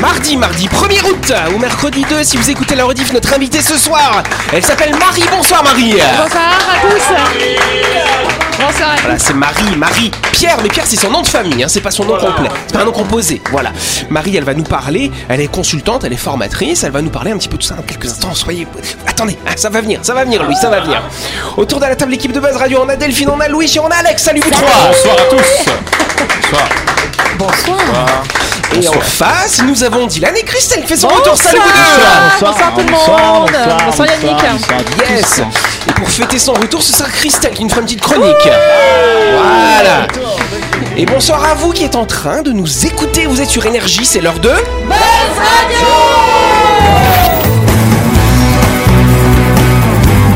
Mardi, mardi 1er août ou mercredi 2 si vous écoutez la rediff, notre invitée ce soir, elle s'appelle Marie. Bonsoir Marie. Bonsoir à tous. Bonsoir. Voilà, c'est Marie, Marie. Pierre, mais Pierre c'est son nom de famille, hein, c'est pas son nom complet, c'est pas un nom composé. Voilà. Marie, elle va nous parler, elle est consultante, elle est formatrice, elle va nous parler un petit peu de tout ça dans quelques instants. Soyez. Attendez, ah, ça va venir, ça va venir, Louis, ça va venir. Autour de la table, l'équipe de Buzz Radio, on a Delphine, on a Louis et on a Alex. Salut vous trois. Bonsoir à tous. Bonsoir. Bonsoir. Et en face, nous avons Dylan et Christelle qui fait son retour. Salut vous deux. Bonsoir. Bonsoir tout le monde. Bonsoir Yannick. Yes Et pour fêter son retour, ce sera Christelle qui nous fera une petite chronique. Voilà Et bonsoir à vous qui êtes en train de nous écouter. Vous êtes sur Énergie, c'est l'heure de...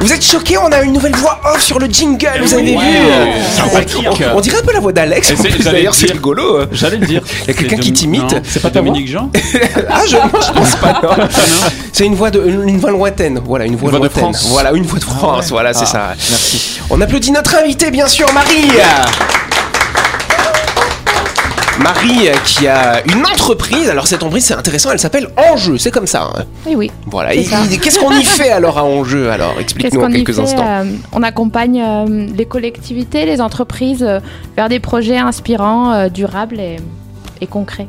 Vous êtes choqués, on a une nouvelle voix off sur le jingle, vous avez vu Sympathique. on, on dirait un peu la voix d'Alex, d'ailleurs c'est rigolo. J'allais le dire. Il y a quelqu'un qui t'imite. C'est pas Dominique Jean Ah, je, je pense pas, non. C'est une voix, de, une voix lointaine, voilà, une voix, Une voix de lointaine. France. Voilà, une voix de France, voilà, c'est ça. Merci. On applaudit notre invitée, bien sûr, Marie Marie euh, qui a une entreprise, alors cette entreprise c'est intéressant, elle s'appelle Enjeu, c'est comme ça. hein. Oui, oui. Voilà, Et- qu'est-ce qu'on y fait alors à Enjeu Alors? Explique-nous en quelques fait instants. Euh, On accompagne euh, les collectivités, les entreprises euh, vers des projets inspirants, durables et, et concrets.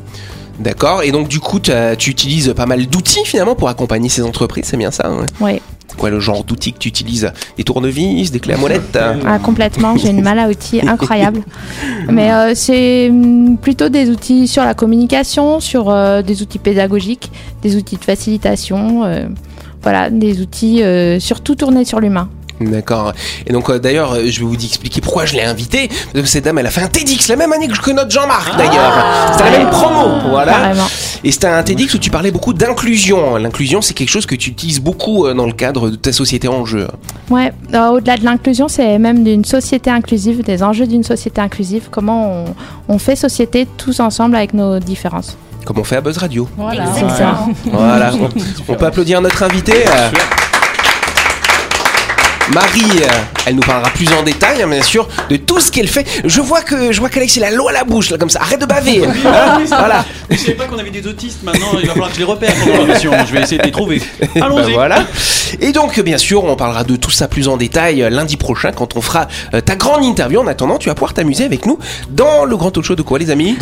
D'accord, et donc du coup tu utilises pas mal d'outils finalement pour accompagner ces entreprises, c'est bien ça hein? Oui, quoi le genre d'outils que tu utilises Des tournevis, des clés à molette hein ah, complètement. J'ai une malle à outils incroyable. Mais euh, c'est hum, plutôt des outils sur la communication, sur euh, des outils pédagogiques, des outils de facilitation. euh, voilà, des outils euh, surtout tournés sur l'humain. D'accord. Et donc euh, d'ailleurs, euh, je vais vous expliquer pourquoi je l'ai invitée. Parce que cette dame, elle a fait un TEDx la même année que notre Jean-Marc d'ailleurs. C'était la même promo, voilà. Carrément. Et c'était un TEDx où tu parlais beaucoup d'inclusion. L'inclusion, c'est quelque chose que tu utilises beaucoup euh, dans le cadre de ta société en jeu. Ouais, euh, au-delà de l'inclusion, c'est même d'une société inclusive, des enjeux d'une société inclusive, comment on, on fait société tous ensemble avec nos différences. Comme on fait à Buzz Radio. Voilà, c'est ça. Voilà. On, on peut applaudir notre invité. Marie, euh, elle nous parlera plus en détail, hein, bien sûr, de tout ce qu'elle fait. Je vois que je vois qu'Alex il a l'eau à la bouche là comme ça. Arrête de baver. hein. voilà. Je savais pas qu'on avait des autistes maintenant, il va falloir que je les repère pendant l'émission. Je vais essayer de les trouver. Bah Allons-y. voilà. Et donc, bien sûr, on parlera de tout ça plus en détail euh, lundi prochain quand on fera euh, ta grande interview. En attendant, tu vas pouvoir t'amuser avec nous dans le grand talk show de quoi, les amis?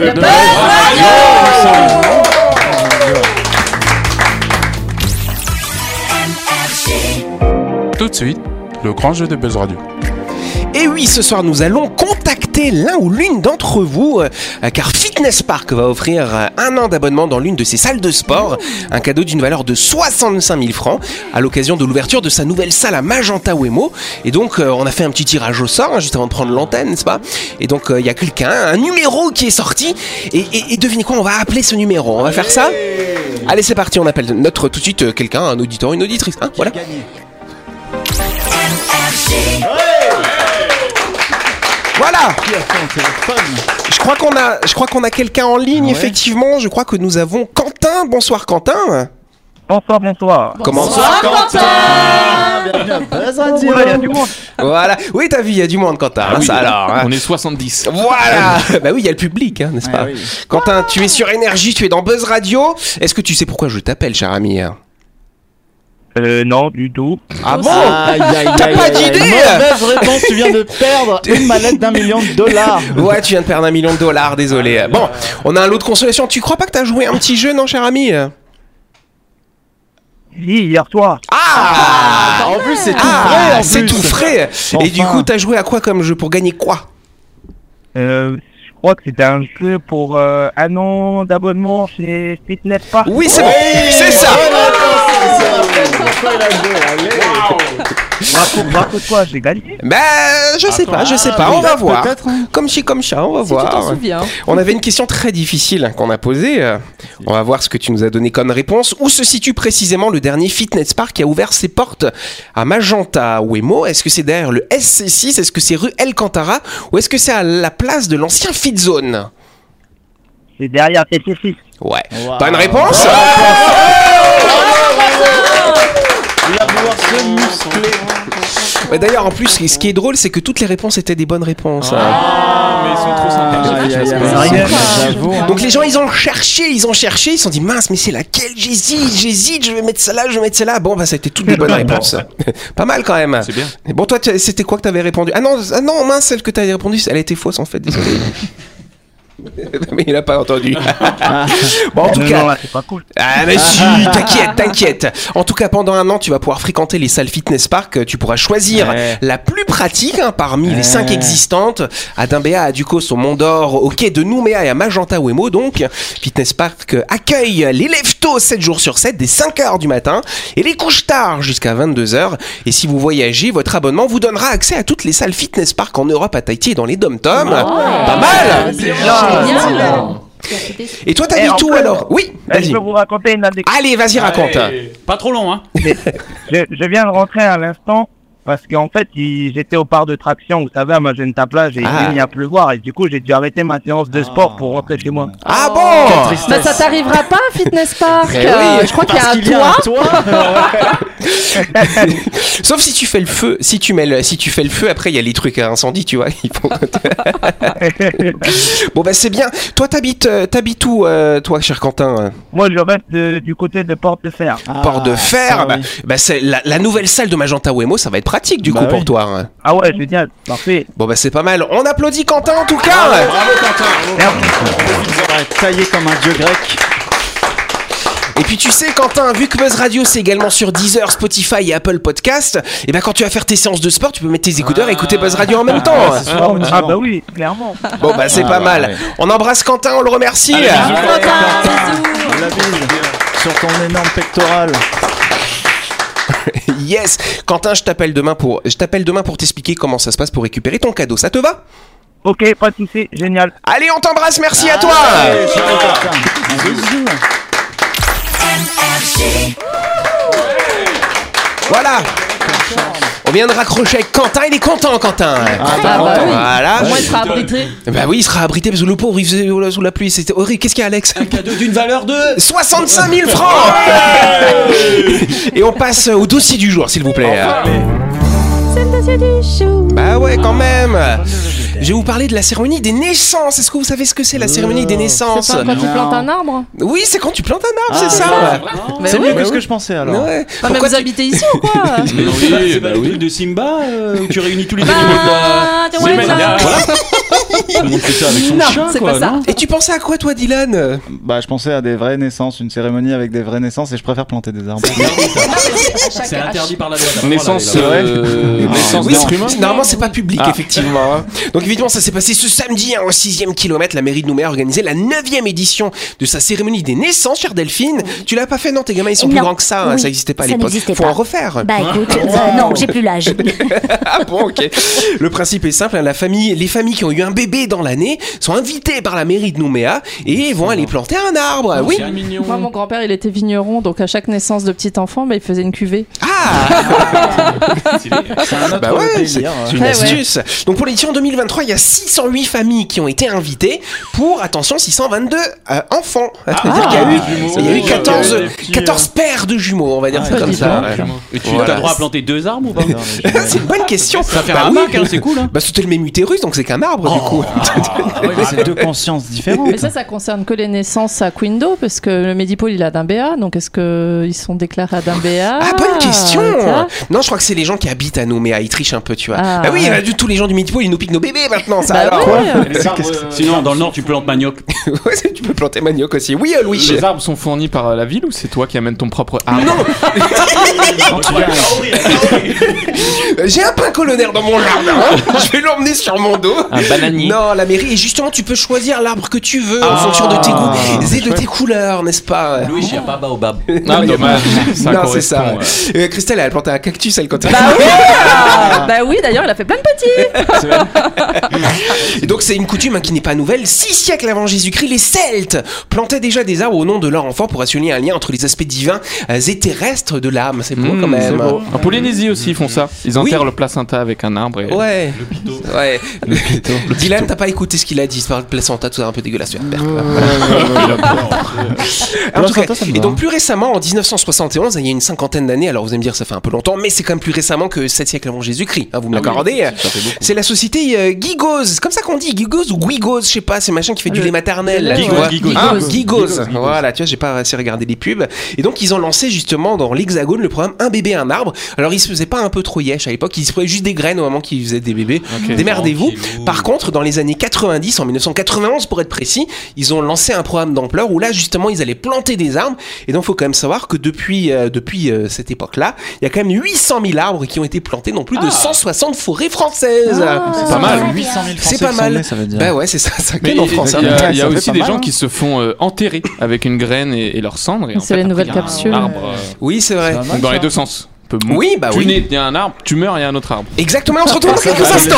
Tout de suite, le grand jeu de Buzz Radio. Et oui, ce soir, nous allons contacter l'un ou l'une d'entre vous, euh, car Fitness Park va offrir euh, un an d'abonnement dans l'une de ses salles de sport, un cadeau d'une valeur de 65 000 francs, à l'occasion de l'ouverture de sa nouvelle salle à Magenta Wemo. Et donc, euh, on a fait un petit tirage au sort, hein, juste avant de prendre l'antenne, n'est-ce pas? Et donc, euh, il y a quelqu'un, un numéro qui est sorti, et, et- et devinez quoi, on va appeler ce numéro, on va faire ça? Allez, c'est parti, on appelle notre tout de suite euh, quelqu'un, un auditeur, une auditrice, hein, voilà. Voilà Je crois qu'on a, je crois qu'on a quelqu'un en ligne, effectivement. Je crois que nous avons Quentin. Bonsoir Quentin. Bonsoir, bonsoir. Comment Bonsoir, Bienvenue à Buzz Radio. il y a du monde. Voilà. Oui, t'as vu, il y a du monde, Quentin. Ah oui, ça alors. hein. On est 70. Voilà. bah oui, il y a le public, hein, n'est-ce pas oui. Quentin, tu es sur Énergie, tu es dans Buzz Radio. Est-ce que tu sais pourquoi je t'appelle, cher ami? Euh, non, du tout. Ah bon Aïe, aïe, T'as aïe, pas d'idée. Mauvaise réponse, tu viens de perdre une mallette d'un million de dollars. Ouais, tu viens de perdre un million de dollars, désolé. Bon, on a un lot de consolation. Tu crois pas que t'as joué un petit jeu, non, cher ami Oui, hier soir. Ah, En plus, c'est tout Ah, frais. c'est tout frais. Et du coup, t'as joué à quoi comme jeu pour gagner quoi Euh, je crois que c'était un jeu pour euh, un an d'abonnement chez Fitness Park. Oui, c'est bon. C'est ça. Bravo quoi, j'ai gagné. Bah, je sais pas, je sais pas, on va voir. Comme ci, comme ça, on va voir. On avait une question très difficile qu'on a posée. euh, On va voir ce que tu nous as donné comme réponse. Où se situe précisément le dernier fitness park qui a ouvert ses portes à Magenta ou Emo? Est-ce que c'est derrière le SC6 Est-ce que c'est rue El Cantara? Ou est-ce que c'est à la place de l'ancien Fit Zone? C'est derrière TT6. Ouais. Bonne réponse pouvoir se muscler. Ouais, D'ailleurs, en plus, ce qui est drôle, c'est que toutes les réponses étaient des bonnes réponses. hein. Mais ils sont trop sympas. Donc les gens ils ont cherché, ils ont cherché, ils se sont dit mince mais c'est laquelle? J'hésite, j'hésite, je vais mettre celle-là, je vais mettre celle-là. Bon bah ça a été toutes des bonnes réponses. Pas mal quand même. C'est bien. Bon toi c'était quoi que t'avais répondu? Ah non, ah non mince celle que t'avais répondu, elle été fausse en fait, désolé. mais il a pas entendu. bon en tout non, cas, non, là, c'est pas cool. ah mais si, t'inquiète, t'inquiète. En tout cas, pendant un an, tu vas pouvoir fréquenter les salles fitness park. Tu pourras choisir Ouais. la plus pratique hein, parmi les cinq existantes. À Dimbéa, à Ducos, au Mont d'Or, au quai de Nouméa et à Magenta Wemo. Donc, fitness park accueille les lève-tôt 7 jours sur 7 dès 5 heures du matin et les couches tard jusqu'à 22 heures. Et si vous voyagez, votre abonnement vous donnera accès à toutes les salles fitness park en Europe, à Tahiti et dans les dom-toms. Pas mal. Et toi, Eh, t'habites en où fait, alors Oui, Eh, vas-y. Je peux vous raconter une anecdote. Allez, vas-y, raconte. Allez, Pas trop long, hein. je, je viens de rentrer à l'instant parce qu'en fait, j'étais au parc de traction, vous savez, à Magenta Plage, et Ah. il vient à pleuvoir, et du coup, j'ai dû arrêter ma séance de sport pour rentrer chez moi. Ah bon Bah, ça t'arrivera pas, Fitness Park. Oui, Euh, je crois qu'il y a un y a toit. Sauf si tu fais le feu, si tu mets le, si tu fais le feu, après il y a les trucs à incendie, tu vois. bon bah c'est bien. Toi t'habites, euh, t'habites où, euh, toi, cher Quentin moi, je reste euh, du côté de Porte de Fer. Port de Fer. ah bah, oui. bah, c'est la, la nouvelle salle de Magenta Wemo, ça va être pratique du Bah coup pour toi. hein. Ah ouais, génial, parfait. Bon bah c'est pas mal. On applaudit Quentin en tout cas. Bravo, Quentin. Taillé comme un dieu grec. Et puis tu sais Quentin, vu que Buzz Radio c'est également sur Deezer, Spotify et Apple Podcast, et ben quand tu vas faire tes séances de sport, tu peux mettre tes écouteurs et écooter Buzz Radio en même temps. Ah, ah bah oui, clairement. Bon bah c'est Ah, pas bah, mal. ouais. On embrasse Quentin, on le remercie. La bise sur ton énorme pectoral. Yes, Quentin, je t'appelle demain pour, je t'appelle demain pour t'expliquer comment ça se passe pour récupérer ton cadeau. Ça te va? Ok, pas de soucis, génial. Allez, on t'embrasse, merci à toi. Voilà. On vient de raccrocher avec Quentin, il est content Quentin. Ah bah oui. Voilà. Au moins, il sera abrité. Bah oui, il sera abrité parce que le pauvre il faisait sous la pluie, c'était horrible. Qu'est-ce qu'il y a Alex? Un cadeau d'une valeur de. 65 000 francs Et on passe au dossier du jour, s'il vous plaît. C'est le dossier du. Bah ouais, quand même. Je vais vous parler de la cérémonie des naissances. Est-ce que vous savez ce que c'est la cérémonie des naissances C'est pas quand tu plantes un arbre Oui, c'est quand tu plantes un arbre, Ah, c'est ça. Mais C'est oui. mieux que ce que je pensais alors. Ouais. Ah, mais Pourquoi vous tu- habitez ici ou quoi Mais oui, c'est pas le truc de Simba euh, où tu réunis tous les animaux. Ah, ça. voilà. Tout le monde fait ça avec son Non, quoi, pas ça. non Et tu pensais à quoi toi, Dylan Bah, je pensais à des vraies naissances, une cérémonie avec des vraies naissances et je préfère planter des arbres. C'est interdit par la loi. Naissance, euh, naissance Oui, d'être humain. normalement c'est pas public Ah. effectivement. hein. Donc évidemment ça s'est passé ce samedi hein, au 6ème kilomètre. La mairie de Nouméa a organisé la 9ème édition de sa cérémonie des naissances, chère Delphine. Tu l'as pas fait non? Tes gamins ils sont plus grands que ça, hein, ça existait pas à l'époque. n'existait Faut pas. en refaire. Bah écoute, euh, non, j'ai plus l'âge. ah bon, ok. Le principe est simple. hein, La famille, les familles qui ont eu un bébé dans l'année sont invitées par la mairie de Nouméa et vont aller planter un arbre. Oui. C'est mignon. Moi, mon grand-père, il était vigneron, donc à chaque naissance de petit enfant, bah, il faisait une cuvée. Ah C'est un Bah ouais, c'est c'est une Ouais, astuce. Donc pour l'édition 2023, il y a 608 familles qui ont été invitées pour, attention, 622 euh, enfants. C'est-à-dire qu'il y a eu, il y a eu 14, Des petits, 14 paires de jumeaux, on va dire Ah, ça comme ça. ouais. Et tu Voilà. as droit à planter deux arbres ou pas? C'est une bonne question. Ça fait Bah un oui. hein, c'est cool. Hein. Bah c'était le même utérus, donc c'est qu'un arbre du coup. Mais c'est deux consciences différentes. Mais ça, ça concerne que les naissances à Quindo, parce que le Médipôle, il a d'un BA, donc est-ce qu'ils sont déclarés à d'un BA Ah, bonne question. Non, je crois que c'est les gens qui habitent à Nouméa, ils trichent un peu, tu vois. Ah, bah oui, ouais. bah, du- tous les gens du Midpool, ils nous piquent nos bébés maintenant, ça Bah alors ouais. Sinon, dans le nord, tu plantes manioc. Ouais, tu peux planter manioc aussi. Oui, euh, Louis Les arbres sont fournis par euh, la ville ou c'est toi qui amènes ton propre arbre Non J'ai un pain colonnaire dans mon jardin, hein. je vais l'emmener sur mon dos. Un bananier. Non, la mairie. Et justement, tu peux choisir l'arbre que tu veux en Ah. fonction de tes goûts et de tes couleurs, n'est-ce pas? Louis, il n'y a pas baobab. Ah, dommage. Ça non, c'est ça. Euh, Christelle, elle a planté un cactus, elle, quand elle Bah oui Bah oui, d'ailleurs, il a fait plein de petits Et donc c'est une coutume hein, qui n'est pas nouvelle. Six siècles avant Jésus-Christ, les Celtes plantaient déjà des arbres au nom de leur enfant pour assurer un lien entre les aspects divins euh, et terrestres de l'âme. C'est beau Mmh, quand même. En Polynésie aussi, ils font ça. Ils enterrent le placenta avec un arbre. Et... Ouais. Ouais. Dylan, t'as pas écouté ce qu'il a dit, c'est par le placenta, tout ça un peu dégueulasse. tu vas perdre. En tout cas, et donc plus récemment, en 1971, il y a une cinquantaine d'années, alors vous allez me dire ça fait un peu longtemps, mais c'est quand même plus récemment que 7 siècles avant Jésus-Christ, hein, vous me l'accordez. c'est la société euh, Gigos, c'est comme ça qu'on dit, Gigos ou Guigos, je sais pas, c'est machin qui fait du lait maternel. Gigos. Ah, Gigos. Voilà, tu vois, j'ai pas assez regardé les pubs. Et donc ils ont lancé justement dans l'Hexagone le programme Un bébé, un arbre. Alors ils se faisaient pas un peu trop yesh à l'époque, ils se prenaient juste des graines au moment qu'ils faisaient des bébés. Ok. Démerdez-vous. Par contre, dans les années 90, en 1991 pour être précis, ils ont lancé un programme d'ampleur où là justement ils allaient planter des arbres. Et donc faut quand même savoir que depuis euh, depuis euh, cette époque-là, il y a quand même 800 000 arbres qui ont été plantés dans plus de 160 forêts françaises. C'est pas mal. 800 000 C'est Français pas mal. nés, ça veut dire. Bah ouais, c'est ça, ça il en y France. a, hein. il y a- il y a aussi des mal, gens hein. qui se font euh, enterrer avec une graine et, et leur cendre. C'est fait, les nouvelles après, il y a un capsules. arbre, euh, Oui, c'est vrai. dans les deux sens. Peut Oui, bah tu oui. nais, il y a un arbre, tu meurs, il y a un autre arbre. Exactement, on se retrouve dans quelques instants.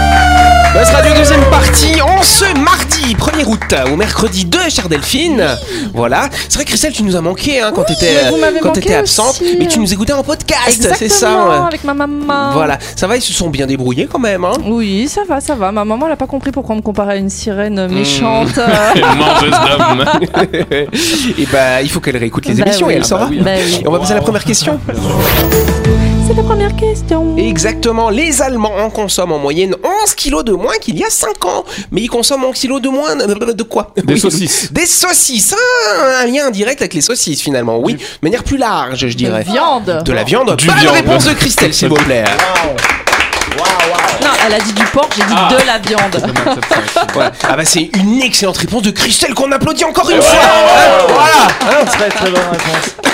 Buzz Radio deuxième partie en ce mardi 1er août au mercredi 2 chère Delphine. Voilà, c'est vrai Christelle tu nous as manqué hein, quand Oui, t'étais quand manqué t'étais absente, aussi. mais tu nous écoutais en podcast, Exactement, c'est ça. ouais. avec ma maman. Voilà, ça va, ils se sont bien débrouillés quand même. Hein. Oui, ça va, ça va. Ma maman, elle a pas compris pourquoi on me comparait à une sirène méchante. Mangeuse d'hommes. Et bah il faut qu'elle réécoute les Bah émissions oui. et elle Ah saura. bah oui. Bah oui. Et on va passer à la première question. C'est la première question. Exactement, les Allemands en consomment en moyenne 11 kilos de moins qu'il y a 5 ans. Mais ils consomment 11 kilos de moins de, de quoi? Des Oui. saucisses. Des saucisses, Ah, un lien indirect avec les saucisses finalement, oui, de manière plus large je dirais. viande. De la viande Du Bonne viande. réponse de Christelle s'il vous plaît. Non, elle a dit du porc, j'ai dit Ah. de la viande. Ouais. Ah bah c'est une excellente réponse de Christelle qu'on applaudit encore une fois. Hein, voilà. Hein, Très très bonne réponse.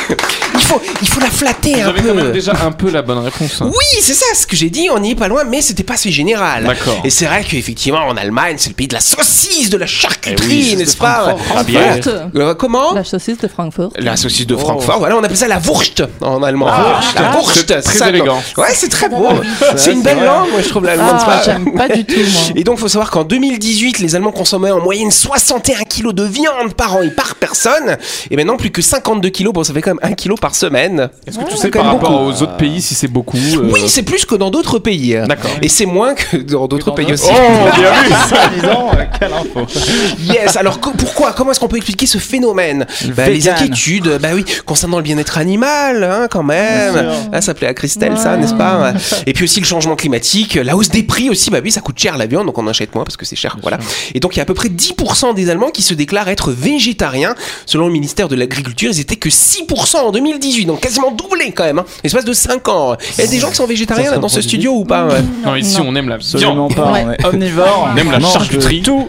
Il faut il faut la flatter Vous un avez quand même peu. déjà un peu la bonne réponse. hein. Oui, c'est ça ce que j'ai dit, on n'y est pas loin, mais c'était pas assez général. D'accord. Et c'est vrai qu'effectivement, en Allemagne, c'est le pays de la saucisse, de la charcuterie, Eh oui, n'est-ce pas Ah. Euh, Comment La saucisse de Francfort. La saucisse de Francfort, voilà, on appelle ça la Wurst en allemand. la Ah, Wurst, c'est très ça, élégant. Ouais, c'est très beau. C'est une belle langue, moi je trouve l'allemand. Ah, pas- j'aime pas du tout, moi. Et donc, faut savoir qu'en 2018, les Allemands consommaient en moyenne 61 kilos de viande par an et par personne. Et maintenant, plus que 52 kilos. Bon, ça fait quand même 1 kilo par semaine. Est-ce que tu c'est sais quand par même rapport beaucoup. aux autres pays si c'est beaucoup euh, Oui, c'est plus que dans d'autres pays. D'accord. Et c'est moins que dans d'autres pays aussi. Oh, bien vu Ça, disons, euh, quelle info. Yes, alors co- pourquoi Comment est-ce qu'on peut expliquer ce phénomène? Bah, Les inquiétudes, bah oui, concernant le bien-être animal, hein, quand même. Sûr. Ah, ça plaît à Christelle, ça, n'est-ce pas? Et puis aussi le changement climatique, la hausse des prix aussi, bah oui, ça coûte cher la viande, donc on en achète moins parce que c'est cher, voilà. Et donc il y a à peu près 10% des Allemands qui se déclarent être végétariens. Selon le ministère de l'Agriculture, ils étaient que 6% en 2018, donc quasiment doublé quand même, hein, l'espace de 5 ans. Il y a des gens qui sont végétariens là, dans ce studio ou pas ouais? Non, ici Non. on aime la Absolument viande. pas. Ouais. On est omnivore. On aime la charcuterie. Tout.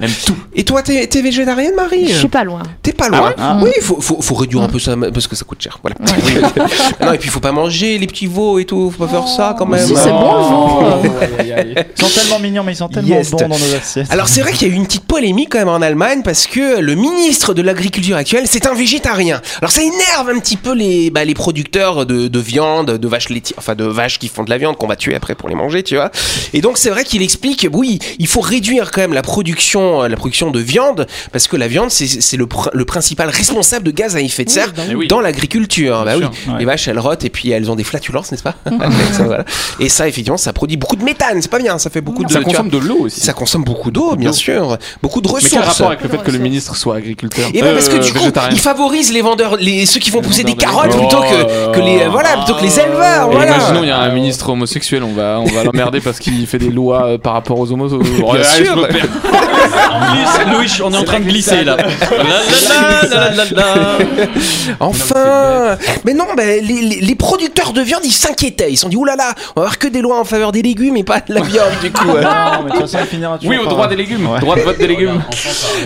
On aime tout. Et toi, t'es t'es végétarienne, Marie? Je suis pas loin. T'es pas loin? Ah. oui, faut, faut, faut réduire un peu ça parce que ça coûte cher. Voilà. non, et puis faut pas manger les petits veaux et tout. Faut pas faire ça quand même. Si, c'est bon, le veau. Aïe. Ils sont tellement mignons, mais ils sont tellement Yes. bons dans nos assiettes. Alors c'est vrai qu'il y a eu une petite polémique quand même en Allemagne parce que le ministre de l'agriculture actuel c'est un végétarien. Alors ça énerve un petit peu les, bah, les producteurs de, de viande, de vaches laitières, enfin de vaches qui font de la viande qu'on va tuer après pour les manger, tu vois. Et donc c'est vrai qu'il explique, oui, il faut réduire quand même la production, euh, la production de viande parce que la viande c'est c'est le, pr- le principal responsable de gaz à effet de serre oui. dans l'agriculture. Bah oui, sûr. Ouais. les vaches elles rotent et puis elles ont des flatulences, n'est-ce pas Ça, voilà. Et ça effectivement ça produit beaucoup de méthane, c'est pas bien, ça fait beaucoup de Ça vois, consomme de l'eau aussi. ça consomme beaucoup d'eau, bien sûr, beaucoup de Mais ressources. quel rapport avec le fait que le ministre soit agriculteur Et ben parce que Euh, du coup, il favorise les vendeurs, les ceux qui vont pousser des carottes plutôt que, que les voilà plutôt que les éleveurs. Et Voilà. Imaginons, il y a un ministre homosexuel, on va, on va l'emmerder parce qu'il fait des lois euh, par rapport aux homos. Bien sûr. En plus, Louis, on est en train de glisser là. Enfin, mais non, ben, les, les- les producteurs de viande ils s'inquiétaient. Ils se sont dit oulala, on va avoir que des lois en faveur des légumes et pas de la viande du coup. euh. Non, mais finira Oui, au droit des légumes. Ouais. Droit de vote des légumes.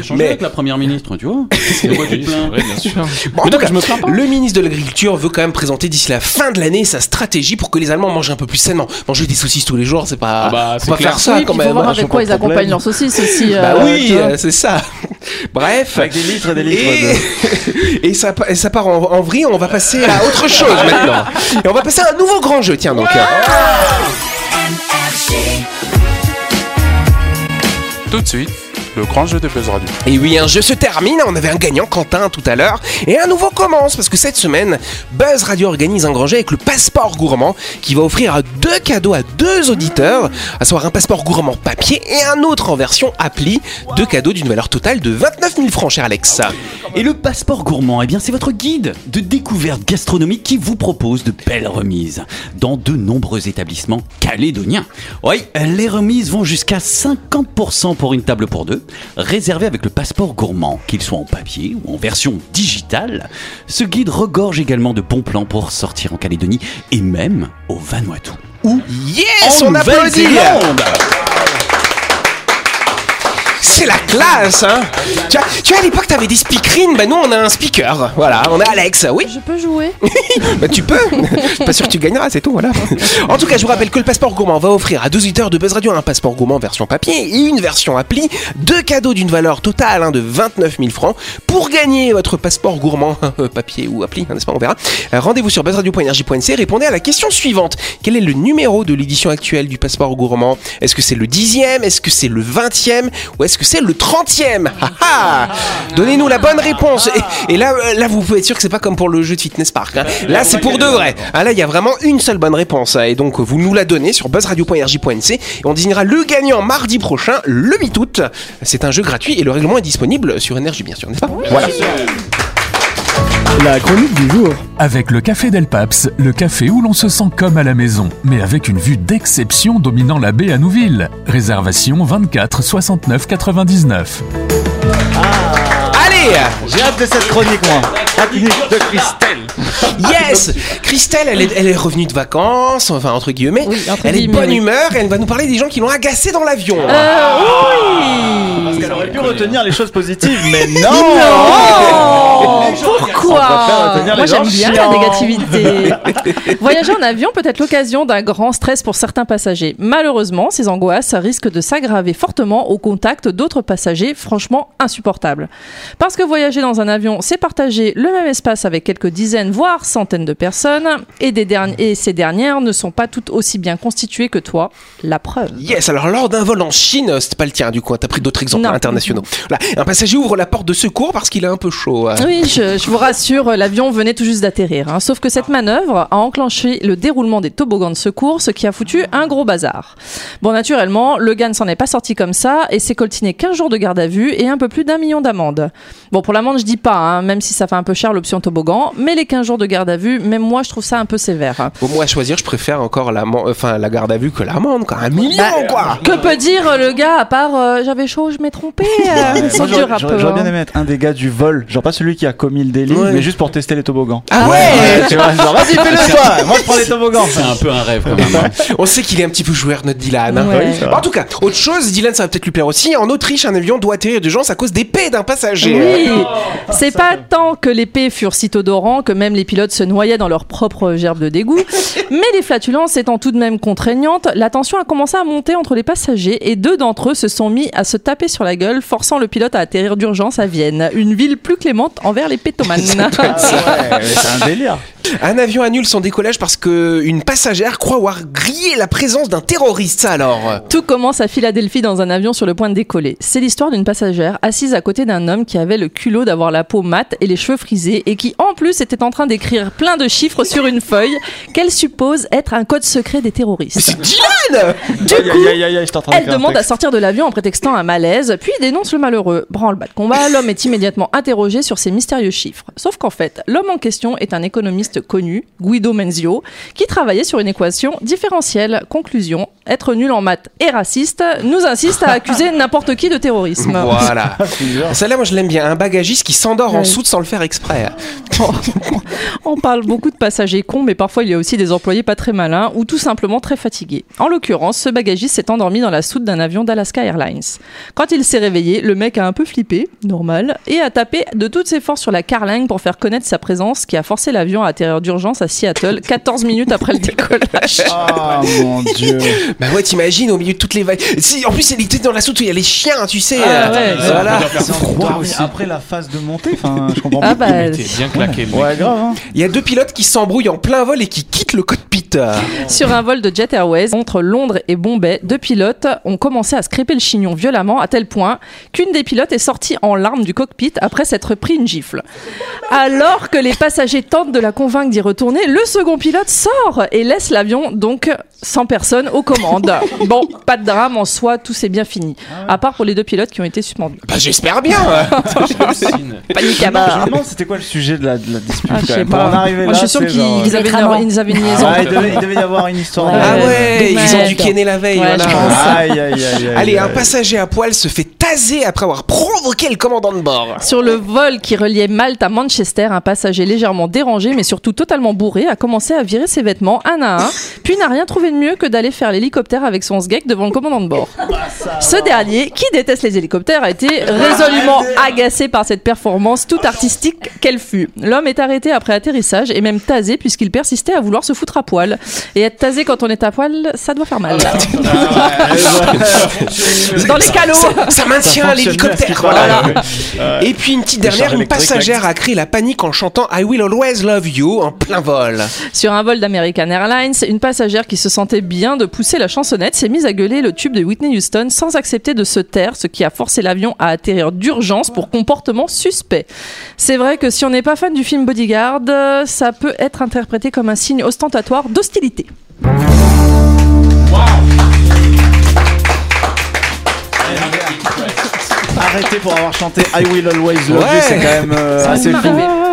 Changer Mais- avec la première ministre, tu vois. De quoi tu te plains Oui, bien sûr. Bon, en tout cas, je me plains pas. le ministre de l'Agriculture veut quand même présenter d'ici la fin de l'année sa stratégie pour que les Allemands mangent un peu plus sainement. Manger des saucisses tous les jours, c'est pas, Ah bah, faut pas clair. faire ça Oui, quand puis il faut même. voir hein. avec quoi ils problème. accompagnent leurs saucisses aussi. Bah euh, oui, euh, c'est ça. Bref. Avec des litres et des litres Et, et ça, pa- et ça part en, en vrille, on va passer à autre chose maintenant. Et on va passer à un nouveau grand jeu, tiens donc. Tout de suite, le grand jeu de Buzz Radio. Et oui, un jeu se termine, on avait un gagnant, Quentin, tout à l'heure, et un nouveau commence, parce que cette semaine, Buzz Radio organise un grand jeu avec le passeport gourmand, qui va offrir deux cadeaux à deux auditeurs, à savoir un passeport gourmand papier et un autre en version appli, deux cadeaux d'une valeur totale de 29 000 francs, cher Alex. Et le passeport gourmand, eh bien, c'est votre guide de découverte gastronomique qui vous propose de belles remises dans de nombreux établissements calédoniens. Oui, les remises vont jusqu'à 50% pour une table pour deux, réservée avec le passeport gourmand, qu'il soit en papier ou en version digitale. Ce guide regorge également de bons plans pour sortir en Calédonie et même au Vanuatu. Ou Yes, en on applaudit. C'est la classe, hein. Tu vois, tu vois, à l'époque, t'avais des speakerines, bah nous, on a un speaker. Voilà, on a Alex, oui. Je peux jouer. Bah tu peux. Pas sûr que tu gagneras, c'est tout, voilà. En tout cas, je vous rappelle que le passeport gourmand va offrir à deux auditeurs de Buzz Radio un passeport gourmand version papier et une version appli, deux cadeaux d'une valeur totale hein, de 29 000 francs. Pour gagner votre passeport gourmand euh, papier ou appli, hein, n'est-ce pas, on verra. Euh, Rendez-vous sur buzzradio.energie.nc, répondez à la question suivante. Quel est le numéro de l'édition actuelle du passeport gourmand? Est-ce que c'est le dixième? Est-ce que c'est le vingtième? Ou est-ce que c'est le trentième Ah ah Donnez-nous la bonne réponse. Et, là, euh, là, vous pouvez être sûr que c'est pas comme pour le jeu de Fitness Park. hein. Là, c'est pour de vrai. Ah, là, il y a vraiment une seule bonne réponse. hein. Et donc, vous nous la donnez sur buzzradio.rj.nc et on désignera le gagnant mardi prochain, le 8 août. C'est un jeu gratuit et le règlement est disponible sur Énergie, bien sûr, n'est-ce pas? Voilà. La chronique du jour. Avec le Café Del Paps, le café où l'on se sent comme à la maison, mais avec une vue d'exception dominant la baie à Nouville. Réservation 24 69 99. Allez J'ai hâte de cette chronique, moi. La chronique de Christelle. Yes Christelle, elle est, elle est revenue de vacances, enfin entre guillemets. Oui, entre elle est de bonne oui. humeur et elle va nous parler des gens qui l'ont agacée dans l'avion. Euh, Parce oui qu'elle aurait pu retenir les choses positives, mais non Non Les gens- On Pourquoi Moi j'aime bien la chiants. négativité. Voyager en avion peut être l'occasion d'un grand stress pour certains passagers. Malheureusement, ces angoisses risquent de s'aggraver fortement au contact d'autres passagers franchement insupportables. Parce que voyager dans un avion, c'est partager le même espace avec quelques dizaines, voire centaines de personnes, et, des derni- et ces dernières ne sont pas toutes aussi bien constituées que toi. La preuve. Yes, alors lors d'un vol en Chine, c'était pas le tien du coup, hein, t'as pris d'autres exemples Non. internationaux. Un passager ouvre la porte de secours parce qu'il est un peu chaud. euh. Oui, je, je vous rassure, l'avion venait tout juste d'atterrir. hein. Sauf que cette manœuvre a enclenché le déroulement des toboggans de secours, ce qui a foutu un gros bazar. Bon, naturellement, le gars ne s'en est pas sorti comme ça et s'est coltiné 15 jours de garde à vue et un peu plus d'un million d'amendes. Bon, pour l'amende, je dis pas, hein, même si ça fait un peu cher l'option toboggan, mais les 15 jours de garde à vue, même moi, je trouve ça un peu sévère. hein. Pour moi, à choisir, je préfère encore la, enfin, la garde à vue que l'amende, quoi. Un million, Bah, quoi Que peut dire le gars à part euh, j'avais chaud, je m'ai trompé euh, j'aurais- bien hein. aimé être un des gars du vol, genre pas celui qui a commis le délit, Ouais. mais juste pour tester les toboggans. Ah ouais, tu vois, genre vas-y fais-le toi, moi je prends les toboggans. C'est un peu un rêve quand même. hein. On sait qu'il est un petit peu joueur, notre Dylan. hein. Ouais. Bon, en tout cas, autre chose, Dylan, ça va peut-être lui plaire aussi. En Autriche, un avion doit atterrir d'urgence à cause d'épées d'un passager. Oui, c'est pas tant que les paix furent si odorants que même les pilotes se noyaient dans leur propre gerbe de dégoût, mais les flatulences étant tout de même contraignantes, la tension a commencé à monter entre les passagers et deux d'entre eux se sont mis à se taper sur la gueule, forçant le pilote à atterrir d'urgence à Vienne, une ville plus clémente envers les pétomanes. Ouais, mais c'est un délire. Un avion annule son décollage parce que une passagère croit avoir grillé la présence d'un terroriste. Ça alors Tout commence à Philadelphie dans un avion sur le point de décoller. C'est l'histoire d'une passagère assise à côté d'un homme qui avait le culot d'avoir la peau mate et les cheveux frisés et qui en plus était en train d'écrire plein de chiffres sur une feuille qu'elle suppose être un code secret des terroristes. C'est Dylan Du Aïe, coup, aïe, aïe, aïe, elle demande à sortir de l'avion en prétextant un malaise, puis dénonce le malheureux. Branle-bas de combat, l'homme est immédiatement interrogé sur ces mystérieux chiffres. Sauf qu'en fait, l'homme en question est un économiste connu, Guido Menzio, qui travaillait sur une équation différentielle. Conclusion, être nul en maths et raciste nous insiste à accuser n'importe qui de terrorisme. Voilà. Celle-là, moi je l'aime bien. Un bagagiste qui s'endort en soute sans le faire exprès. On parle beaucoup de passagers cons, mais parfois il y a aussi des employés pas très malins ou tout simplement très fatigués. En l'occurrence, ce bagagiste s'est endormi dans la soute d'un avion d'Alaska Airlines. Quand il s'est réveillé, le mec a un peu flippé, normal, et a tapé de toutes ses forces sur la carlingue pour faire connaître sa présence, qui a forcé l'avion à atterrir d'urgence à Seattle 14 minutes après le décollage. Ah mon dieu. Bah ouais, t'imagines au milieu de toutes les vagues. Si, en plus, elle était dans la soute où il y a les chiens, tu sais. Ah euh, ouais. Voilà. C'est après la phase de montée, enfin, je comprends Ah pas. bah, bien claqué. Ouais, grave. Hein. Il y a deux pilotes qui s'embrouillent en plein vol et qui quittent le cockpit. Sur un vol de Jet Airways entre Londres et Bombay, deux pilotes ont commencé à scraper le chignon violemment à tel point qu'une des pilotes est sortie en larmes du cockpit après s'être pris une gifle. Alors que les passagers tentent de la convaincre d'y retourner, le second pilote sort et laisse l'avion donc sans personne aux commandes. Bon, pas de drame en soi, tout s'est bien fini. À part pour les deux pilotes qui ont été suspendus. Bah j'espère bien. Panique à Je me bord. demande c'était quoi le sujet de la, de la dispute Ah, je quand sais même. pas. Arriver Moi, là, je suis sûr genre, qu'ils avaient, une- Écrasement. ils avaient une liaison. Ah, il, devait, il devait y avoir une histoire. Ouais. de- Ah ouais, ils ont dû kenner la veille. Ouais, voilà. je pense. Aïe, aïe, aïe, aïe. Allez, un passager à poil se fait taser après avoir provoqué le commandant de bord. Sur le vol qui reliait Malte à Manchester, un passager légèrement dérangé mais surtout totalement bourré a commencé à virer ses vêtements un à un, puis n'a rien trouvé de mieux que d'aller faire l'hélicoptère avec son sgeg devant le commandant de bord. Ce dernier, qui déteste les hélicoptères, a été résolument agacé par cette performance toute artistique qu'elle fut. L'homme est arrêté après atterrissage et même tasé puisqu'il persistait à vouloir se foutre à poil. Et être tasé quand on est à poil, ça doit faire mal. Dans les calots Ça, ça maintient l'hélicoptère. Voilà. Et puis une petite dernière, une passagère a créé la panique en chantant I Will Always Love You en plein vol. Sur un vol d'American Airlines, une passagère qui se sentait bien de pousser la chansonnette s'est mise à gueuler le tube de Whitney Houston sans accepter de se taire, ce qui a forcé l'avion à atterrir d'urgence pour comportement suspect. C'est vrai que si on n'est pas fan du film Bodyguard, ça peut être interprété comme un signe ostentatoire d'hostilité. Arrêtez pour avoir chanté I Will Always Love You, c'est quand même euh, assez fou.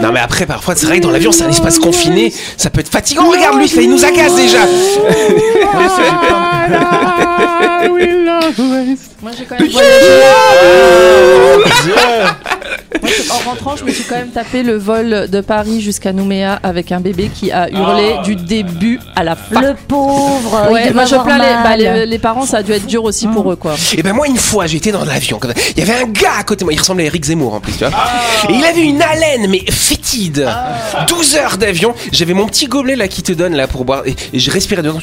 Non mais après parfois c'est vrai que dans l'avion c'est un espace confiné, ça peut être fatigant. Regarde lui, il nous agace déjà. Moi j'ai quand même En rentrant, je me suis quand même tapé le vol de Paris jusqu'à Nouméa avec un bébé qui a hurlé du début à la fin. Le pauvre. Ouais, moi je plains les, bah, les, les parents, ça a dû être dur aussi pour eux quoi. Et ben moi une fois j'étais dans l'avion, il y avait un gars à côté de moi, il ressemblait à Eric Zemmour en plus, tu vois. Et il avait une haleine mais fétide. 12 heures d'avion, j'avais mon petit gobelet là qui te donne là pour boire et, et je respirais dedans.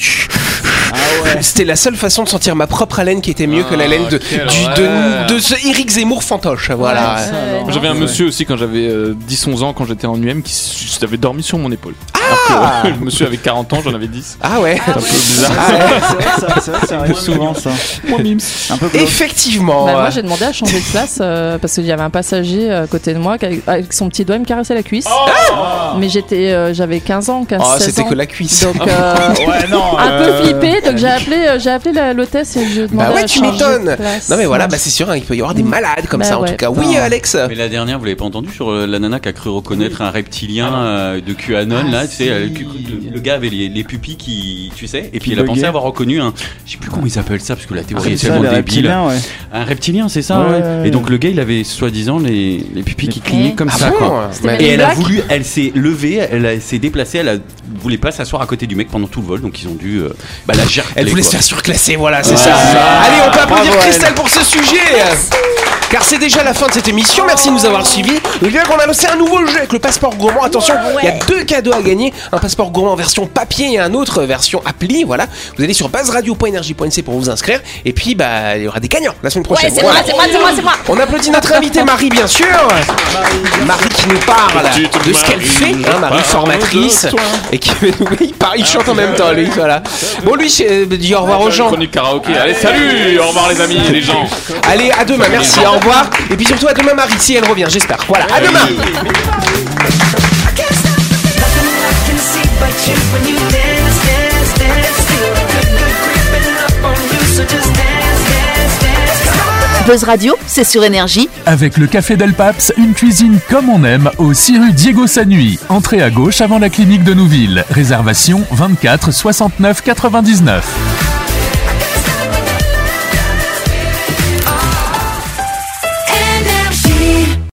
C'était la seule façon de sentir ma propre haleine qui était mieux que l'haleine de, quelle du- horreur. de, de ce Eric Zemmour fantoche. Voilà. J'avais un monsieur aussi quand j'avais euh, 10-11 ans, quand j'étais en UM, qui avait dormi sur mon épaule. Alors que le monsieur avait 40 ans, j'en avais 10. Ah ouais. C'est un peu bizarre. Ah c'est vrai, vrai, souvent ça. Moi, mims. Un peu glauque. Effectivement. Bah, moi j'ai demandé à changer de place euh, parce qu'il y avait un passager à côté de moi qui, avec- avec son petit doigt il me caressait la cuisse. Mais j'étais, euh, j'avais 15 ans, 15 Oh, 16 c'était ans. que la cuisse. Donc euh, Ouais, non. un peu euh, flippé, donc j'ai appelé, euh, j'ai appelé la- l'hôtesse et je demandais Bah ouais, à tu changer m'étonnes. de place. Non mais voilà, bah c'est sûr, hein, il peut y avoir des malades comme Bah ça en ouais. tout cas. Oui, Putain. Alex. Mais la dernière, vous l'avez pas entendu sur euh, la nana qui a cru reconnaître un reptilien euh, de QAnon là, tu sais, euh, le, le gars avait les, les pupilles qui, tu sais, et puis il a pensé avoir reconnu un, je sais plus comment ils appellent ça parce que la théorie est C'est ça, tellement débile. ouais. Un reptilien, c'est ça, Ouais, ouais. ouais, ouais. Et donc le gars, il avait soi-disant les, les pupilles qui clignaient comme Ah ça, bon quoi. Et elle a voulu, elle s'est levée, elle a- s'est déplacée, elle a, voulait pas s'asseoir à côté du mec pendant tout le vol, donc ils ont dû, euh, bah la gercler, Elle voulait se faire surclasser, voilà, c'est Ouais, ça. Allez, on peut applaudir Bravo, Christelle pour ce sujet. Car c'est déjà la fin de cette émission. Merci de nous avoir suivis. N'oubliez pas qu'on a lancé un nouveau jeu avec le passeport gourmand. Attention, il y a deux cadeaux à gagner un passeport gourmand version papier et un autre version appli. Voilà, vous allez sur baseradio.energie.nc pour vous inscrire. Et puis, bah, il y aura des gagnants la semaine prochaine. Ouais, c'est Voilà. moi, c'est moi, c'est moi, c'est moi. On applaudit notre invitée Marie, bien sûr. Marie qui nous parle de ce qu'elle fait, hein, Marie formatrice, et qui il, parle- il chante en même temps, lui. Voilà. Bon, lui, je- dis au revoir aux gens. Allez, salut Au revoir les amis et les gens. Allez, à demain, merci, au revoir. Et puis surtout à demain, Marie, si elle revient, j'espère. Voilà, à demain. Buzz Radio, c'est sur énergie. Avec le Café Del Paps, une cuisine comme on aime au 6 rue Diego Sanui. Entrée à gauche avant la clinique de Nouville. Réservation 24 69 99.